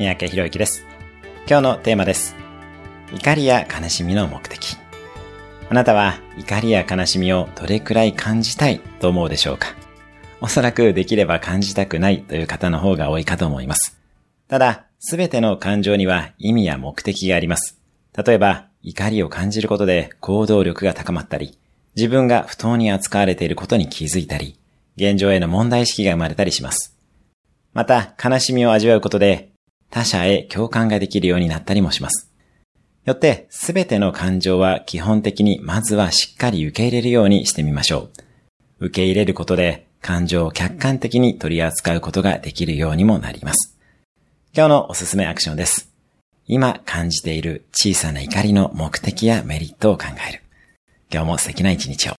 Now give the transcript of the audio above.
三宅博之です。今日のテーマです。怒りや悲しみの目的。あなたは怒りや悲しみをどれくらい感じたいと思うでしょうか？おそらくできれば感じたくないという方の方が多いかと思います。ただ、すべての感情には意味や目的があります。例えば、怒りを感じることで行動力が高まったり、自分が不当に扱われていることに気づいたり、現状への問題意識が生まれたりします。また、悲しみを味わうことで、他者へ共感ができるようになったりもします。よって、すべての感情は基本的にまずはしっかり受け入れるようにしてみましょう。受け入れることで、感情を客観的に取り扱うことができるようにもなります。今日のおすすめアクションです。今感じている小さな怒りの目的やメリットを考える。今日も素敵な一日を。